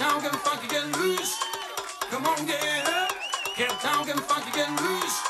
down, get funky, get loose. Come on, get up. Get down, get funky, get loose.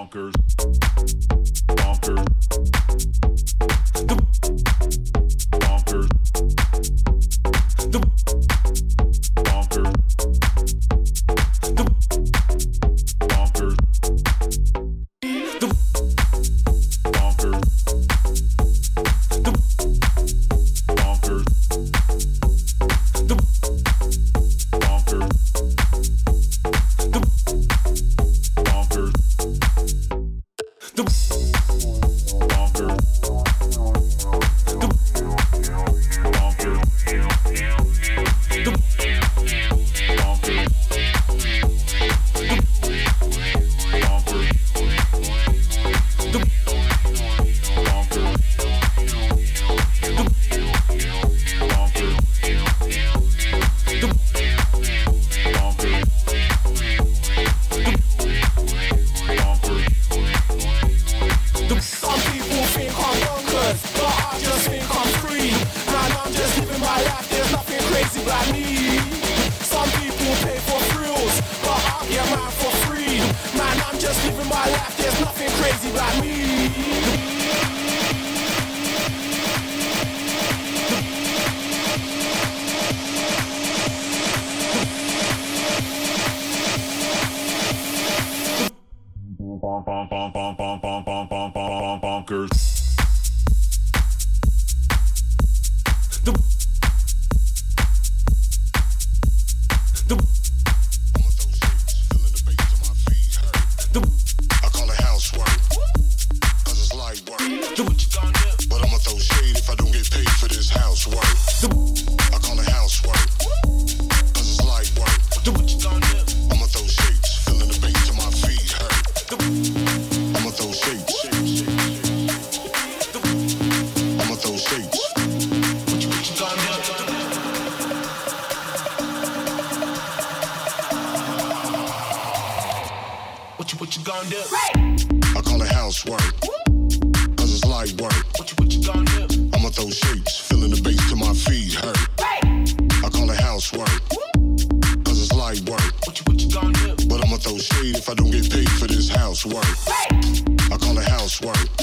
Bonkers, gonna do? I call it housework. Cause it's light work. What you, what you gonna do? I'ma throw shapes, feeling the bass till my feet hurt. I call it housework. Cause it's light work. What you, what you gonna do? But I'ma throw shade if I don't get paid for this housework. I call it housework.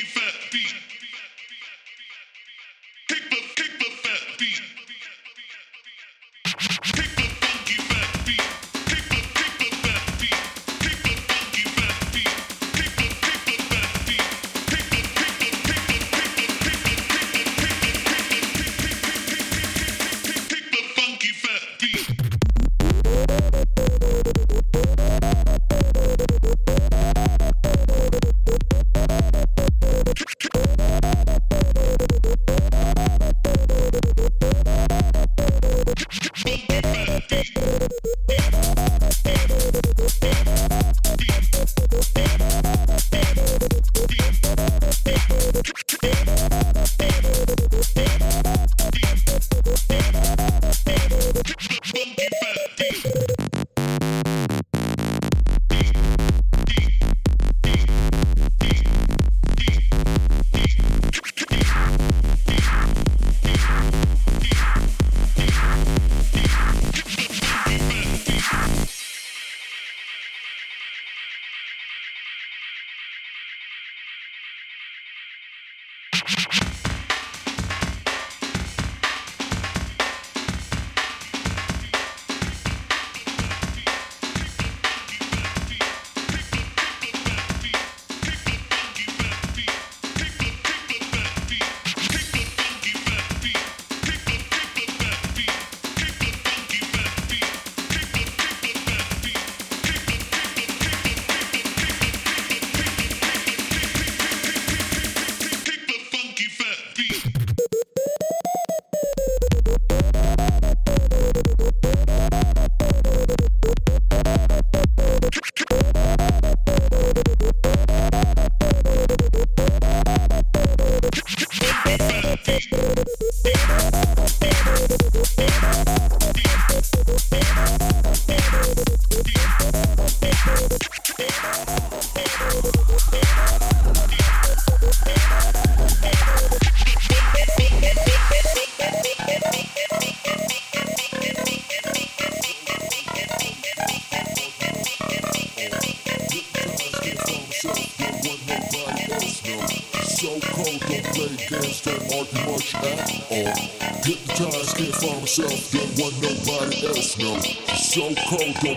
keep that beat.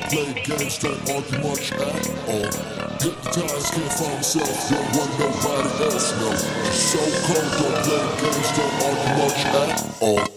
play games, don't argue much at all. Hypnotized, can't find himself, don't nobody else, knows. So cold, don't play games, don't argue much at all.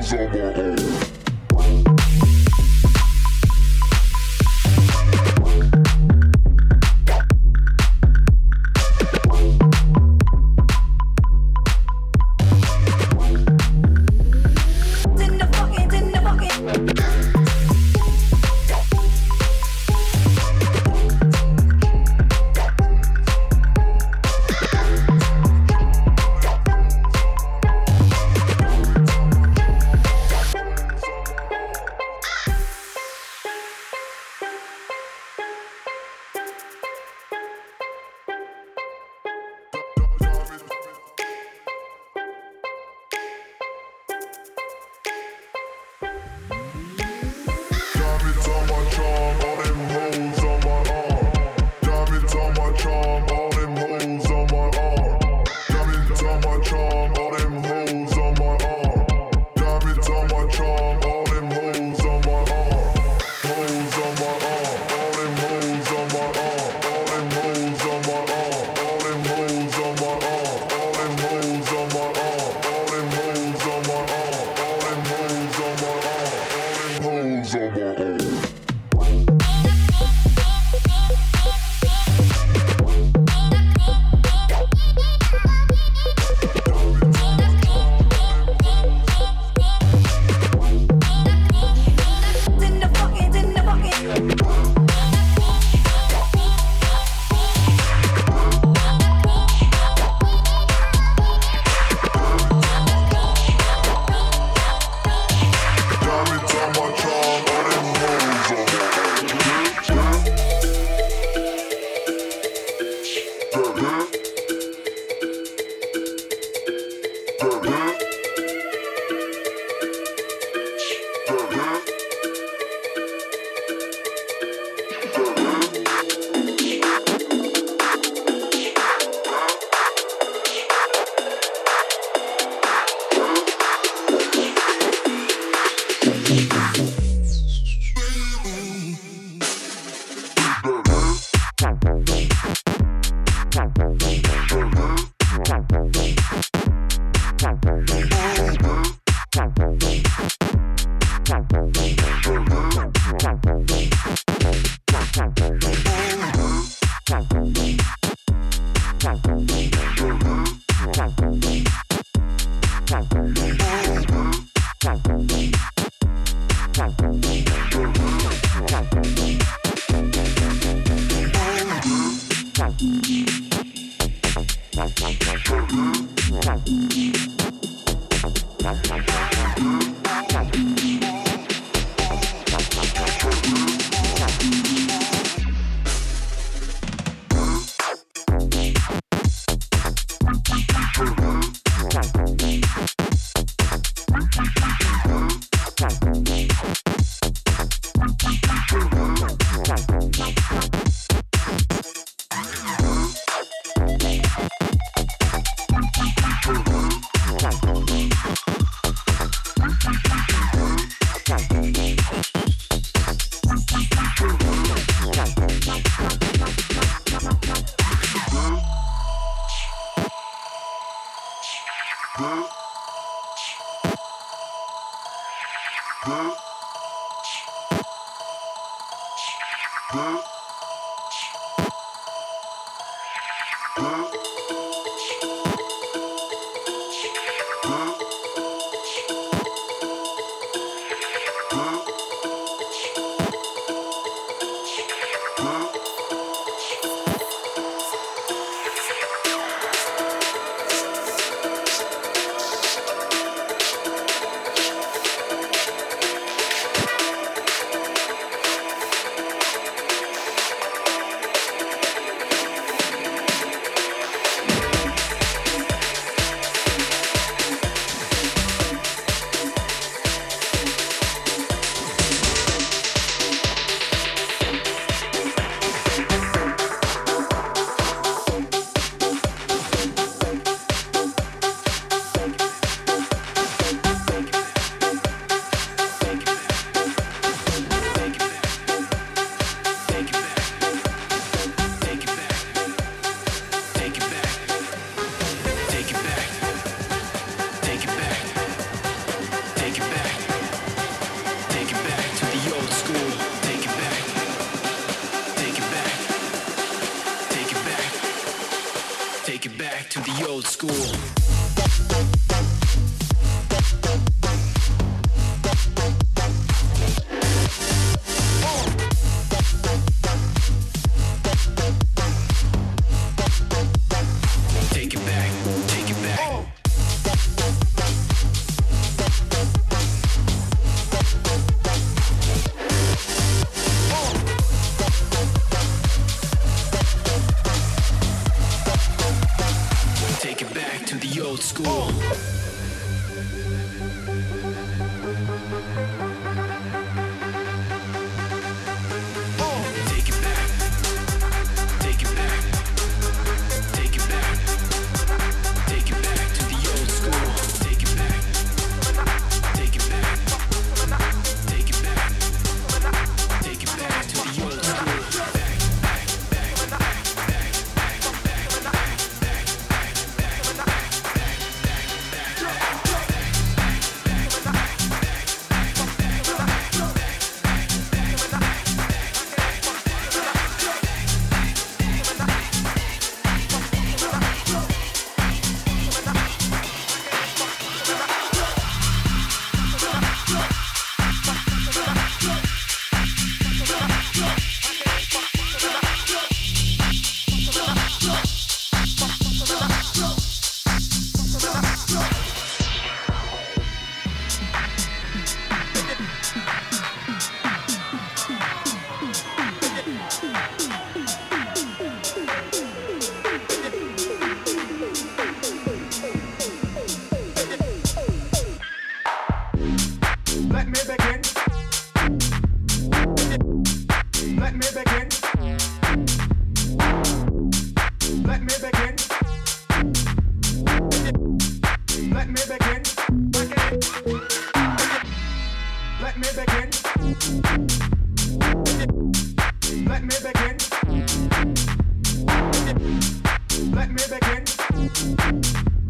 Jones on our own. Huh? oh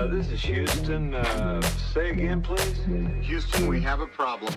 Uh, this is Houston. Uh, say again, please. Houston, we have a problem.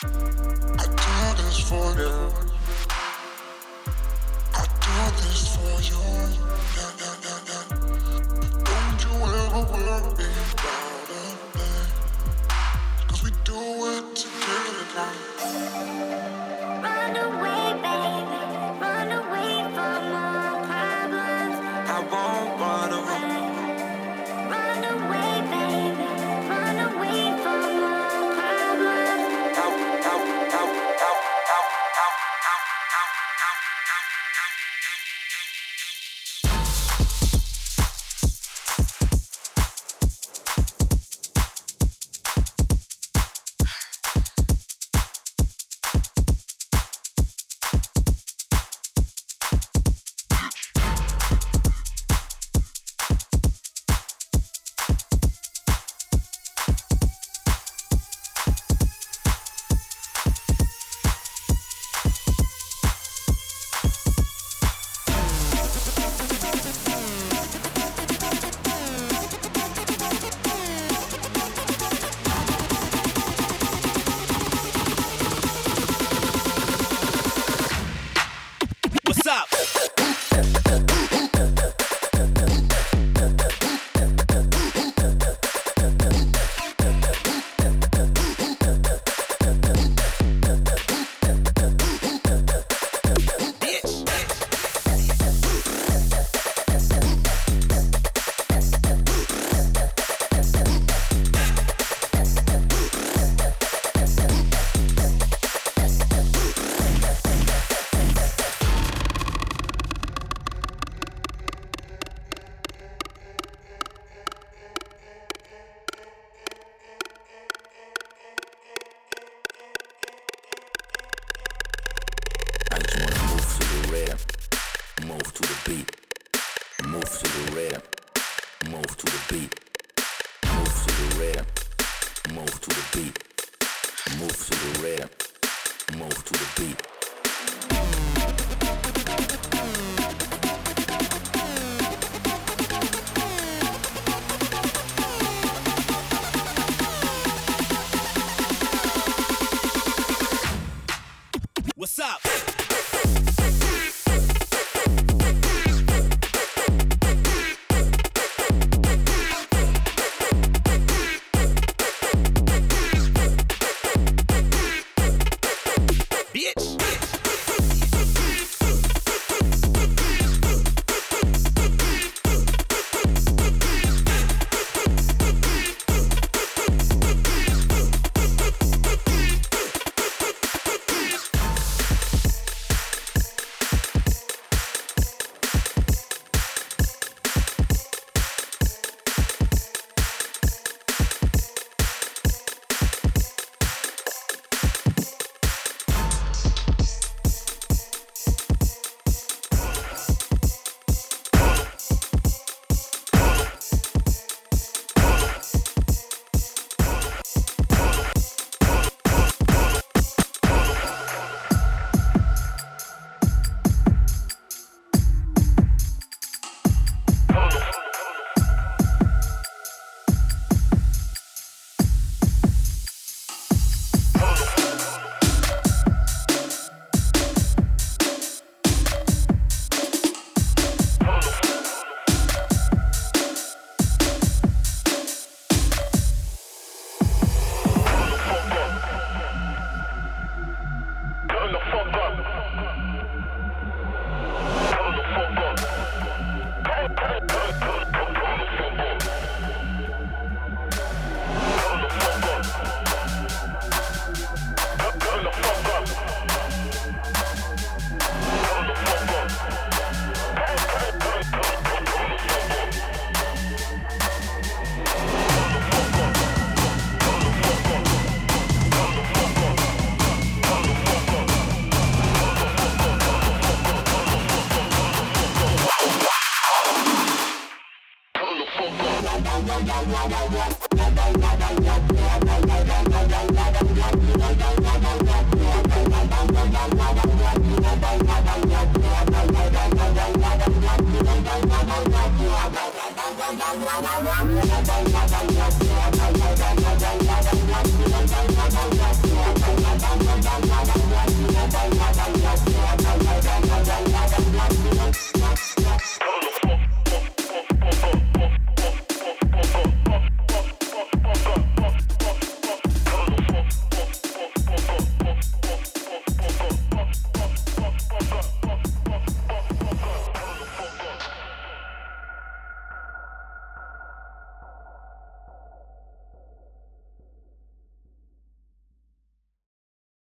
I do this for you. I do this for you. Yeah, yeah, yeah.